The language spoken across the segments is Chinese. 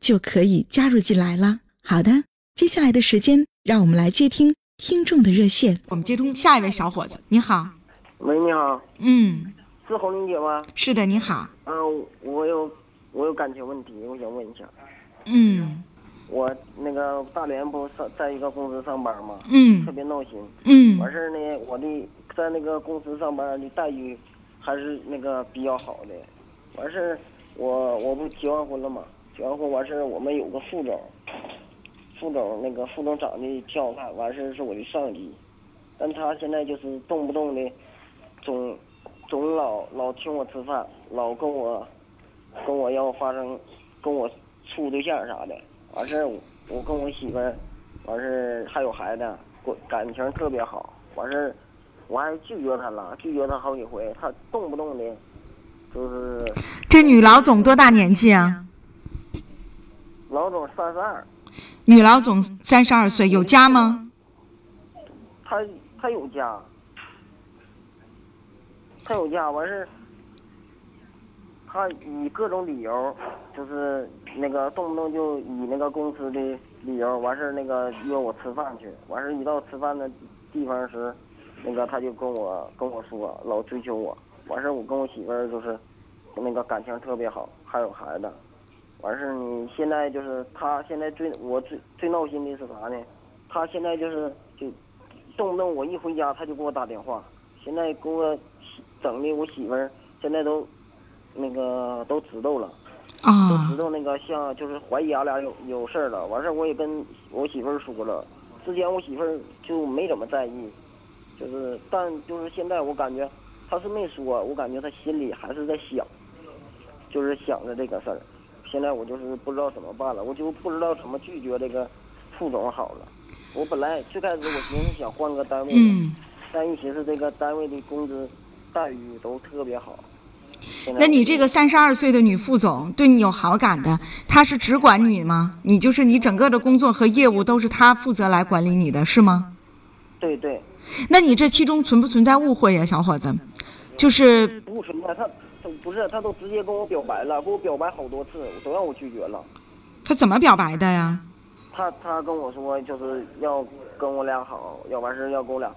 就可以加入进来了。好的，接下来的时间，让我们来接听听众的热线。我们接通下一位小伙子，你好。喂，你好。嗯，是红玲姐吗？是的，你好。嗯，我有我有感情问题，我想问一下。嗯。我那个大连不上在一个公司上班吗？嗯。特别闹心。嗯。完事儿呢，我的在那个公司上班的待遇还是那个比较好的。完事儿，我我不结完婚了吗？然后完事儿，我们有个副总，副总那个副总长得挺好看，完事儿是我的上级，但他现在就是动不动的，总总老老请我吃饭，老跟我跟我要发生跟我处对象啥的，完事儿我跟我媳妇儿，完事儿还有孩子，感情特别好，完事儿我还拒绝他了，拒绝他好几回，他动不动的，就是这女老总多大年纪啊？老总三十二，女老总三十二岁，有家吗？她她有家，她有家，完事她以各种理由，就是那个动不动就以那个公司的理由，完事那个约我吃饭去，完事一到吃饭的地方时，那个她就跟我跟我说，老追求我，完事我跟我媳妇儿就是那个感情特别好，还有孩子。完事儿，你现在就是他现在最我最最闹心的是啥呢？他现在就是就动不动我一回家他就给我打电话，现在给我整的我媳妇儿现在都那个都知道了，都知道那个像就是怀疑俺俩有有事儿了。完事儿我也跟我媳妇儿说了，之前我媳妇儿就没怎么在意，就是但就是现在我感觉他是没说，我感觉他心里还是在想，就是想着这个事儿。现在我就是不知道怎么办了，我就不知道怎么拒绝这个副总好了。我本来最开始我寻思想换个单位，嗯但一寻思这个单位的工资待遇都特别好。那你这个三十二岁的女副总对你有好感的，她是只管你吗？你就是你整个的工作和业务都是她负责来管理你的是吗？对对。那你这其中存不存在误会呀，小伙子？就是不存在他。不是，他都直接跟我表白了，给我表白好多次，都让我拒绝了。他怎么表白的呀？他他跟我说就是要跟我俩好，要完事要跟我俩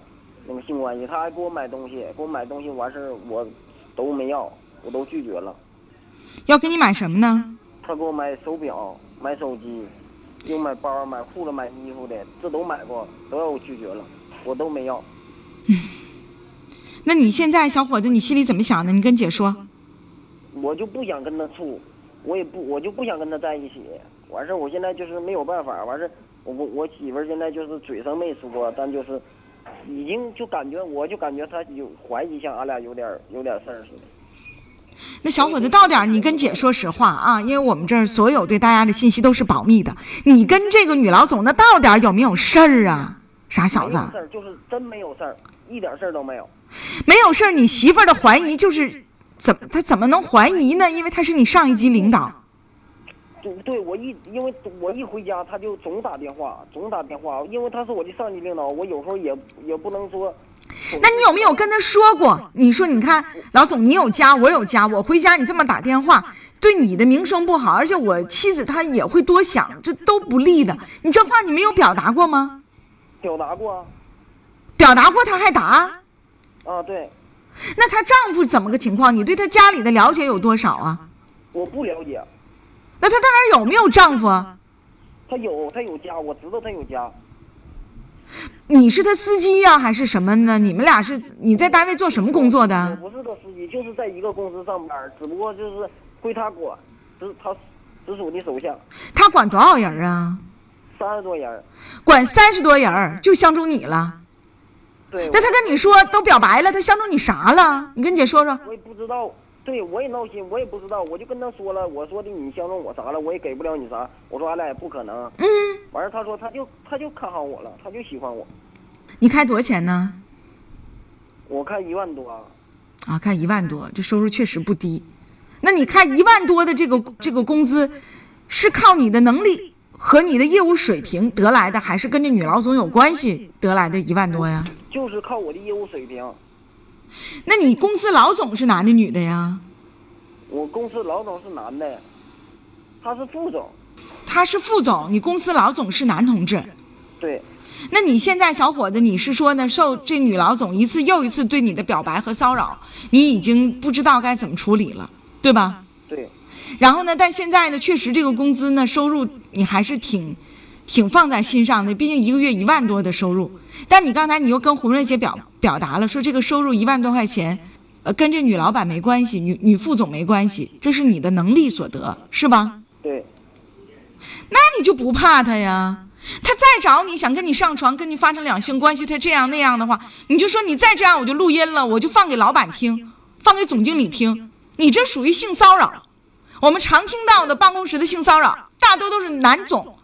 那个性关系。他还给我买东西，给我买东西完事我都没要，我都拒绝了。要给你买什么呢？他给我买手表、买手机，又买包、买裤子、买衣服的，这都买过，都让我拒绝了，我都没要。嗯，那你现在小伙子，你心里怎么想的？你跟姐说。我就不想跟他处，我也不，我就不想跟他在一起。完事儿，我现在就是没有办法。完事儿，我我我媳妇儿现在就是嘴上没说，但就是已经就感觉，我就感觉她有怀疑，像俺俩有点有点事儿似的。那小伙子，到点儿你跟姐说实话啊，因为我们这儿所有对大家的信息都是保密的。你跟这个女老总，那到点儿有没有事儿啊？傻小子。事儿就是真没有事儿，一点事儿都没有。没有事儿，你媳妇儿的怀疑就是。怎么他怎么能怀疑呢？因为他是你上一级领导。对，对我一因为我一回家他就总打电话，总打电话，因为他是我的上级领导，我有时候也也不能说。那你有没有跟他说过？你说你看老总，你有家，我有家，我回家你这么打电话，对你的名声不好，而且我妻子她也会多想，这都不利的。你这话你没有表达过吗？表达过。表达过他还打？啊，对。那她丈夫怎么个情况？你对她家里的了解有多少啊？我不了解。那她到那有没有丈夫？她有她有家，我知道她有家。你是他司机呀、还是什么呢？你们俩是你在单位做什么工作的？我不是他司机，就是在一个公司上班，只不过就是归他管，直他直属的手下，他管多少人啊？三十多人。管三十多人，就相中你了。对，那他跟你说都表白了，他相中你啥了？你跟姐说说。我也不知道，对我也闹心，我也不知道，我就跟他说了，我说的你相中我啥了，我也给不了你啥，我说俺俩也不可能。嗯，完事儿他说他就他就看好我了，他就喜欢我，你开多少钱呢？我开一万多，啊，开一万多，这收入确实不低。那你开一万多的这个这个工资，是靠你的能力和你的业务水平得来的，还是跟这女老总有关系得来的一万多呀？就是靠我的业务水平。那你公司老总是男的女的呀？我公司老总是男的，他是副总，他是副总，你公司老总是男同志。对，那你现在小伙子，你是说呢？受这女老总一次又一次对你的表白和骚扰，你已经不知道该怎么处理了，对吧？对，然后呢，但现在呢，确实这个工资呢，收入你还是挺，挺放在心上的。毕竟一个月一万多的收入，但你刚才你又跟胡瑞姐表表达了，说这个收入一万多块钱，呃，跟这女老板没关系，女女副总没关系，这是你的能力所得，是吧？对，那你就不怕他呀？他再找你想跟你上床，跟你发生两性关系，他这样那样的话，你就说你再这样，我就录音了，我就放给老板听，放给总经理听，你这属于性骚扰。我们常听到的办公室的性骚扰，大多都是男总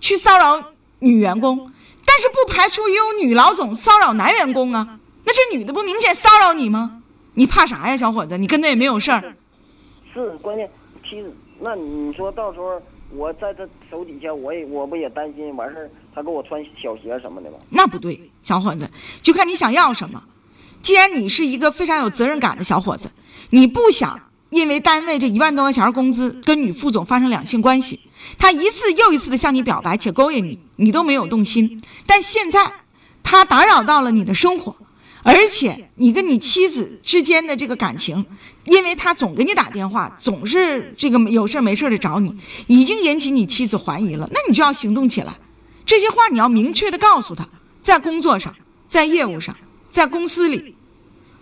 去骚扰女员工，但是不排除也有女老总骚扰男员工啊。那这女的不明显骚扰你吗？你怕啥呀，小伙子？你跟他也没有事儿。是关键。其实，那你说到时候我在他手底下，我也我不也担心完事儿，他给我穿小鞋什么的吗？那不对，小伙子，就看你想要什么。既然你是一个非常有责任感的小伙子，你不想因为单位这一万多块钱工资跟女副总发生两性关系，他一次又一次的向你表白且勾引你，你都没有动心。但现在他打扰到了你的生活，而且你跟你妻子之间的这个感情，因为他总给你打电话，总是这个有事没事的找你，已经引起你妻子怀疑了。那你就要行动起来。这些话你要明确的告诉他，在工作上，在业务上，在公司里，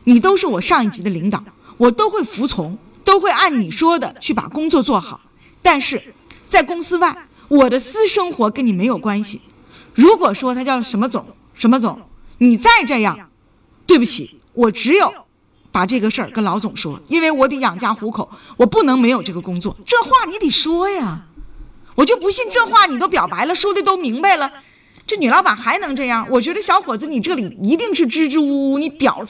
你都是我上一级的领导，我都会服从，都会按你说的去把工作做好。但是，在公司外，我的私生活跟你没有关系。如果说他叫什么总什么总，你再这样，对不起，我只有把这个事儿跟老总说，因为我得养家糊口，我不能没有这个工作。这话你得说呀。我就不信这话你都表白了，说的都明白了，这女老板还能这样？我觉得小伙子，你这里一定是支支吾吾，你表，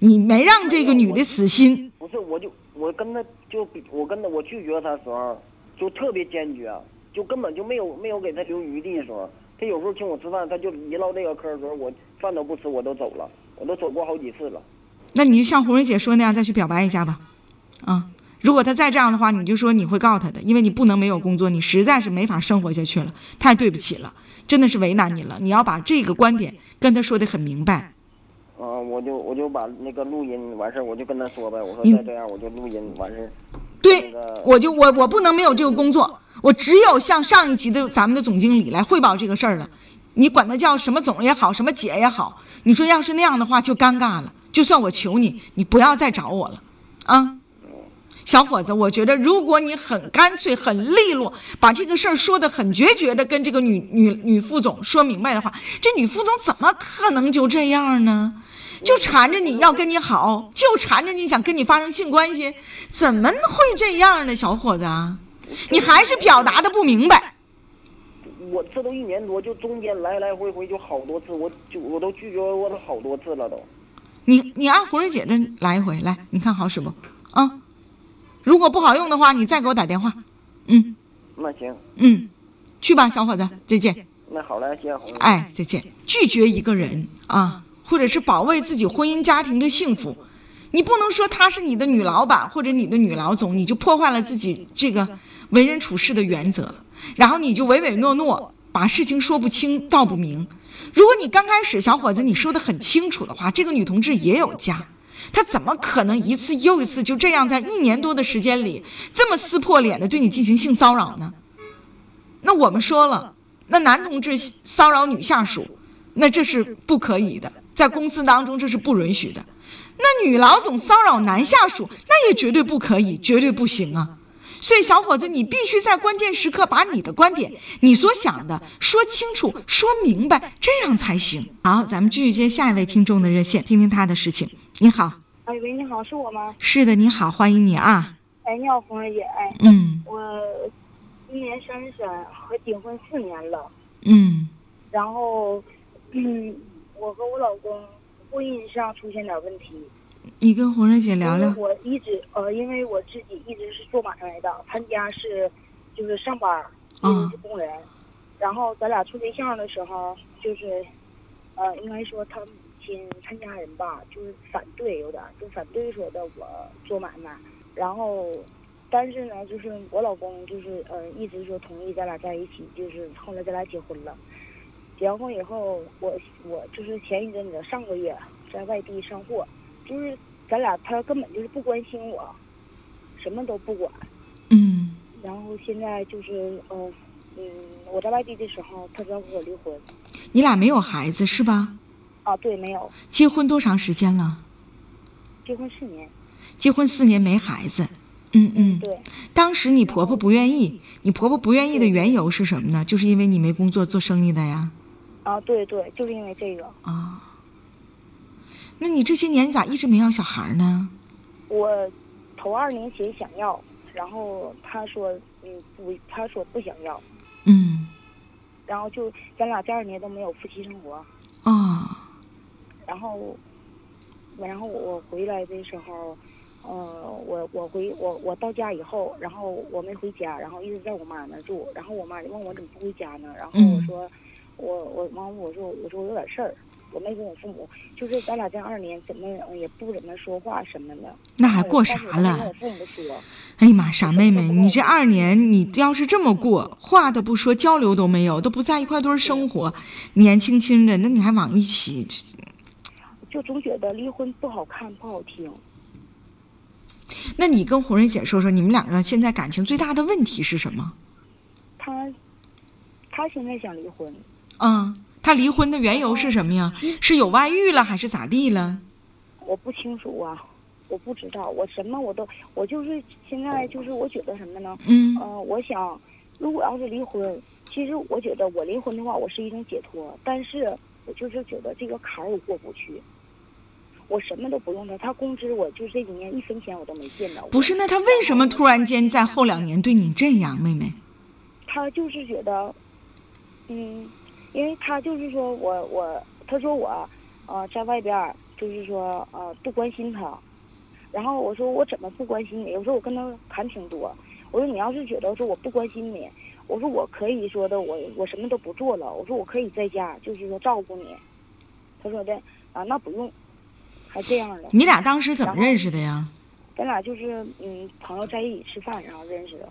你没让这个女的死心。不是，我就我跟他就我跟他我拒绝他的时候就特别坚决，就根本就没有没有给他留余地的时候。他有时候请我吃饭，他就一唠这个嗑的时候，我饭都不吃，我都走了，我都走过好几次了。那你就像红蕊姐说那样，再去表白一下吧，啊。如果他再这样的话，你就说你会告他的，因为你不能没有工作，你实在是没法生活下去了，太对不起了，真的是为难你了。你要把这个观点跟他说的很明白。啊，我就我就把那个录音完事儿，我就跟他说呗，我说你再这样我就录音完事儿。对，我就我我不能没有这个工作，我只有向上一级的咱们的总经理来汇报这个事儿了。你管他叫什么总也好，什么姐也好，你说要是那样的话就尴尬了。就算我求你，你不要再找我了，啊。小伙子，我觉得如果你很干脆、很利落，把这个事儿说的很决绝的跟这个女女女副总说明白的话，这女副总怎么可能就这样呢？就缠着你要跟你好，就缠着你想跟你发生性关系，怎么会这样呢？小伙子啊，你还是表达的不明白。我这都一年多，就中间来来回回就好多次，我就我都拒绝过他好多次了都。你你按红蕊姐这来一回，来，你看好使不？啊，如果不好用的话，你再给我打电话。嗯那行，嗯，去吧，小伙子，再见。那好嘞，谢谢红。哎，再见。拒绝一个人啊，或者是保卫自己婚姻家庭的幸福，你不能说她是你的女老板或者你的女老总，你就破坏了自己这个为人处事的原则，然后你就唯唯诺诺，把事情说不清道不明。如果你刚开始小伙子你说的很清楚的话，这个女同志也有家，她怎么可能一次又一次就这样在一年多的时间里这么撕破脸的对你进行性骚扰呢？那我们说了，那男同志骚扰女下属，那这是不可以的，在公司当中这是不允许的。那女老总骚扰男下属，那也绝对不可以，绝对不行啊！所以，小伙子，你必须在关键时刻把你的观点、你所想的说清楚、说明白，这样才行。好，咱们继续接下一位听众的热线，听听他的事情。你好，哎喂，你好，是我吗？是的，你好，欢迎你啊。哎，你好，红儿姐，哎，嗯我今年三十三，和结婚四年了，嗯然后，嗯，我和我老公婚姻上出现点问题。你跟红瑞姐聊聊。我一直呃，因为我自己一直是做买卖的，他家是就是上班儿，嗯是工人。然后咱俩处对象的时候，就是呃，应该说他母亲他家人吧，就是反对有点儿，就反对说的我做买卖。然后，但是呢，就是我老公就是呃，一直说同意咱俩在一起，就是后来咱俩结婚了。结完婚以后，我我就是前一阵子上个月在外地上货，就是咱俩他根本就是不关心我，什么都不管。嗯然后现在就是嗯嗯，我在外地的时候，他要和我离婚。你俩没有孩子是吧？啊，对，没有结婚多长时间了？结婚四年。结婚四年没孩子。嗯嗯。对，当时你婆婆不愿意，你婆婆不愿意的缘由是什么呢？就是因为你没工作做生意的呀。啊，对对，就是因为这个，啊。那你这些年你咋一直没要小孩呢？我头二年前想要，然后他说嗯不，他说不想要，嗯。然后就咱俩第二年都没有夫妻生活。啊。然后，然后我回来的时候，呃，我我回我我到家以后，然后我没回家，然后一直在我妈那儿住，然后我妈就问我怎么不回家呢？然后我嗯说，我我完我说我说我有点事儿，我没跟我父母，就是咱俩这二年怎么呃也不怎么说话什么的。那还过啥了？父母说，哎呀妈，傻妹妹，你这二年你要是这么过，话都不说，交流都没有，都不在一块堆儿生活，年轻轻的，那你还往一起？就总觉得离婚不好看不好听。那你跟红瑞姐说说，你们两个现在感情最大的问题是什么？他他现在想离婚，嗯，他离婚的缘由是什么呀？是有外遇了还是咋地了？我不清楚啊，我不知道，我什么我都，我就是现在就是我觉得什么呢？嗯呃，我想，如果要是离婚，其实我觉得我离婚的话，我是一种解脱，但是我就是觉得这个坎儿我过不去。我什么都不用他，他工资我就这几年一分钱我都没见到过。不是，那他为什么突然间在后两年对你这样，妹妹？他就是觉得，嗯，因为他就是说我我他说我呃在外边儿就是说呃不关心他，然后我说我怎么不关心你？我说我跟他谈挺多，我说你要是觉得说我不关心你，我说我可以说的我我什么都不做了，我说我可以在家就是说照顾你。他说的啊那不用，还这样的。你俩当时怎么认识的呀？咱俩就是嗯朋友在一起吃饭然后认识的，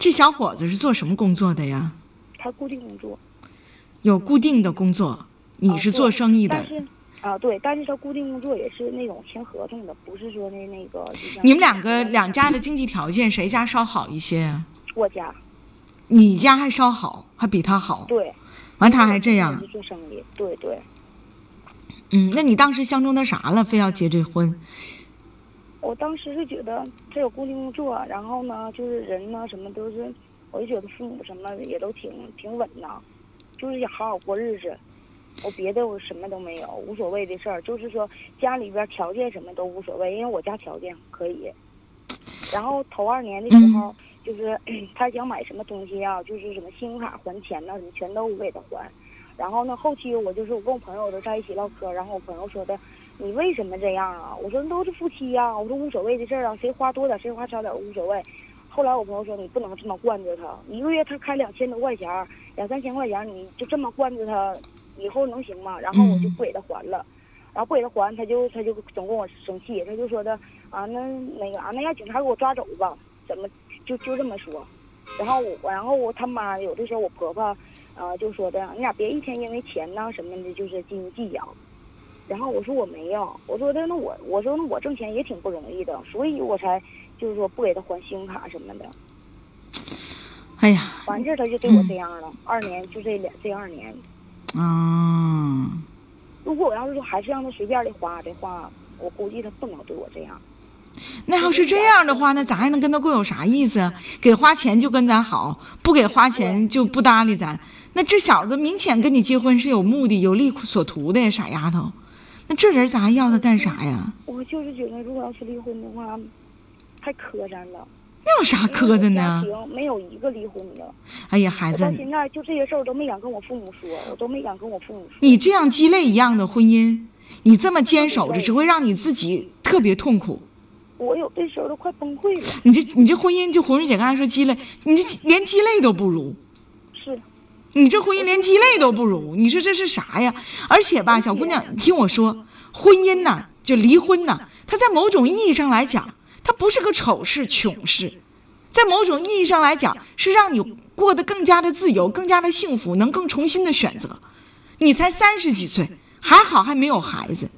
这小伙子是做什么工作的呀？他固定工作。有固定的工作，你是做生意的啊，对，但是他固定工作也是那种签合同的，不是说那那个。你们两个两家的经济条件谁家稍好一些呀？我家你家还稍好，还比他好。对，完他还这样，做生意，对对。嗯，那你当时相中他啥了？非要结这婚？我当时是觉得这有固定工作，然后呢，就是人呢什么都是，我就觉得父母什么也都挺挺稳当，就是想好好过日子。我别的我什么都没有，无所谓的事儿，就是说家里边条件什么都无所谓，因为我家条件可以。然后头二年的时候，就是 他想买什么东西啊，就是什么信用卡还钱呐、什么全都我给他还。然后呢，后期我就是我跟我朋友都在一起唠嗑，然后我朋友说的，你为什么这样啊？我说都是夫妻呀、我说无所谓的事儿啊，谁花多点谁花少点无所谓。后来我朋友说你不能这么惯着他，一个月他开两千多块钱儿，两三千块钱儿，你就这么惯着他，以后能行吗？然后我就不给他还了，然后不给他还，他就他就总跟我生气，他就说的啊那那个啊那让警察给我抓走吧，怎么就就这么说。然后我然后我他妈有的时候我婆婆，呃就说的你俩别一天因为钱呐什么的，就是斤斤计较。然后我说我没有，我说的那我我说那我挣钱也挺不容易的，所以我才就是说不给他还信用卡什么的。哎呀，完事儿他就对我这样了，二年就这两这二年。啊，如果我要是说还是让他随便的花的话，我估计他不能对我这样。那要是这样的话，那咱还能跟他过有啥意思啊？给花钱就跟咱好，不给花钱就不搭理咱。那这小子明显跟你结婚是有目的、有利所图的呀，傻丫头。那这人咱还要他干啥呀？我就是觉得，如果要是离婚的话，太磕碜了。那有啥磕碜呢？没有一个离婚的。哎呀，孩子我到，现在就这些事儿我都没敢跟我父母说，我都没敢跟我父母说。你这样鸡肋一样的婚姻，你这么坚守着，只会让你自己特别痛苦。我有的时候都快崩溃了。你这你这婚姻，就红瑞姐刚才说鸡肋，你这连鸡肋都不如。是，你这婚姻连鸡肋都不如，你说这是啥呀？而且吧，小姑娘，你听我说，婚姻呐，就离婚呐，它在某种意义上来讲，它不是个丑事、穷事，在某种意义上来讲，是让你过得更加的自由、更加的幸福，能更重新的选择。你才三十几岁，还好还没有孩子。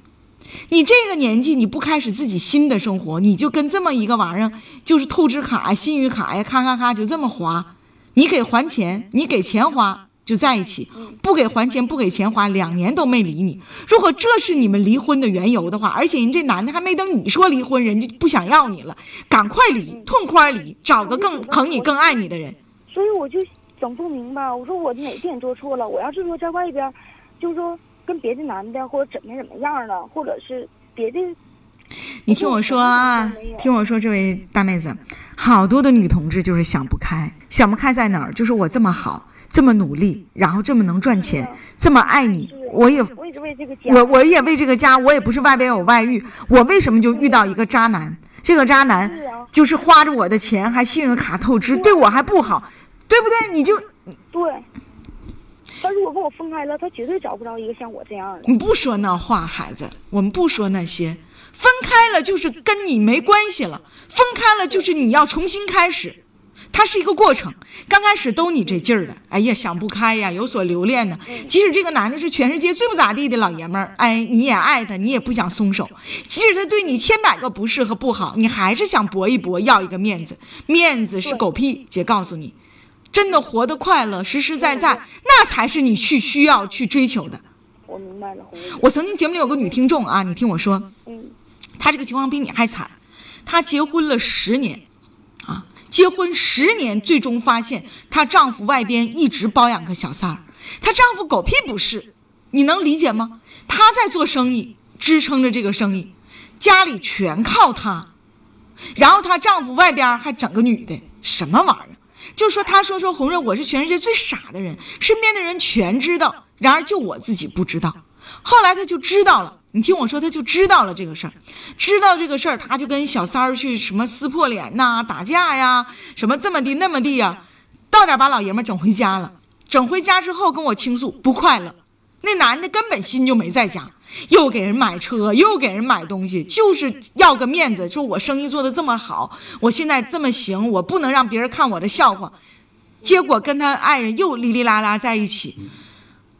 你这个年纪，你不开始自己新的生活，你就跟这么一个玩意儿，就是透支卡、信誉卡呀，咔咔咔就这么花。你给还钱，你给钱花就在一起，不给还钱不给钱花，两年都没理你。如果这是你们离婚的缘由的话，而且人这男的还没等你说离婚，人家不想要你了，赶快离，痛快离，找个更疼你、更爱你的人。所以我就整不明白，我说我哪点做错了？我要是说在外边，就是说跟别的男的或者怎么怎么样了，或者是别的，你听我说啊，听我说，这位大妹子，好多的女同志就是想不开，想不开在哪儿？就是我这么好，这么努力，然后这么能赚钱，这么爱你，我也我也为这个家，我我也为这个家，我也不是外边有外遇，我为什么就遇到一个渣男？这个渣男就是花着我的钱，还信用卡透支，对我还不好，对不对？你就对。他如果跟我分开了，他绝对找不着一个像我这样的。你不说那话，孩子，我们不说那些，分开了就是跟你没关系了，分开了就是你要重新开始。它是一个过程，刚开始都你这劲儿的，哎呀想不开呀，有所留恋呢。即使这个男的是全世界最不咋地的老爷们儿，哎，你也爱他，你也不想松手。即使他对你千百个不是和不好，你还是想搏一搏，要一个面子。面子是狗屁，姐告诉你，真的活得快乐，实实在在，那才是你去需要去追求的。我明白了，我曾经节目里有个女听众啊，你听我说，嗯，她这个情况比你还惨，她结婚了十年，啊，结婚十年，最终发现她丈夫外边一直包养个小三儿，她丈夫狗屁不是，你能理解吗？她在做生意，支撑着这个生意，家里全靠她，然后她丈夫外边还整个女的，什么玩意儿？就说她说说红瑞，我是全世界最傻的人，身边的人全知道，然而就我自己不知道。后来她就知道了，你听我说，他就知道了这个事儿，知道这个事儿，他就跟小三儿去什么撕破脸呐、打架呀，什么这么地那么地呀，到点把老爷们整回家了。整回家之后跟我倾诉不快乐，那男的根本心就没在家，又给人买车，又给人买东西，就是要个面子，说我生意做得这么好，我现在这么行，我不能让别人看我的笑话。结果跟他爱人又哩哩啦啦在一起，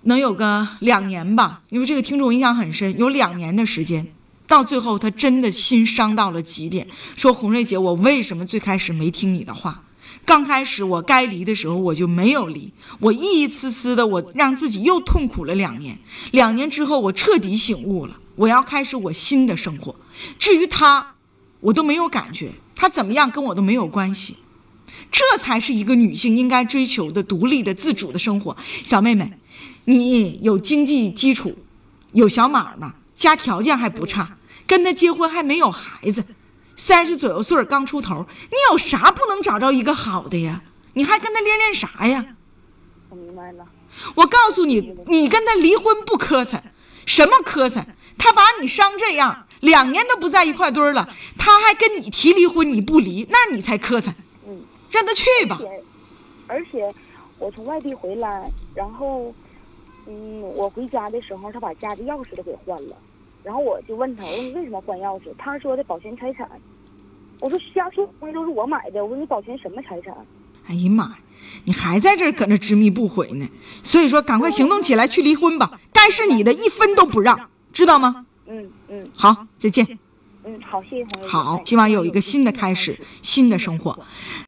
能有个两年吧，因为这个听众印象很深，有两年的时间。到最后，他真的心伤到了极点，说：“红瑞姐，我为什么最开始没听你的话？刚开始我该离的时候我就没有离，我一一次次的，我让自己又痛苦了两年。两年之后，我彻底醒悟了，我要开始我新的生活。至于他，我都没有感觉，他怎么样跟我都没有关系。这才是一个女性应该追求的独立的、自主的生活。小妹妹，你有经济基础，有小买卖，家条件还不差，跟他结婚还没有孩子，三十左右岁刚出头，你有啥不能找着一个好的呀？你还跟他恋恋啥呀？我明白了。我告诉你，你跟他离婚不磕碜，什么磕碜？他把你伤这样，两年都不在一块堆儿了，他还跟你提离婚，你不离，那你才磕碜。嗯，让他去吧。且而且我从外地回来，然后嗯，我回家的时候，他把家的钥匙都给换了，然后我就问他，我说你为什么换钥匙？他说的保全财产。我说家所有东西都是我买的，我说你保全什么财产？哎呀妈呀，你还在这儿搁那执迷不悔呢。所以说，赶快行动起来，去离婚吧。该是你的，一分都不让，知道吗？嗯嗯好，再见。嗯，好，谢谢朋友。好哎，希望有一个新的开始，新的生活。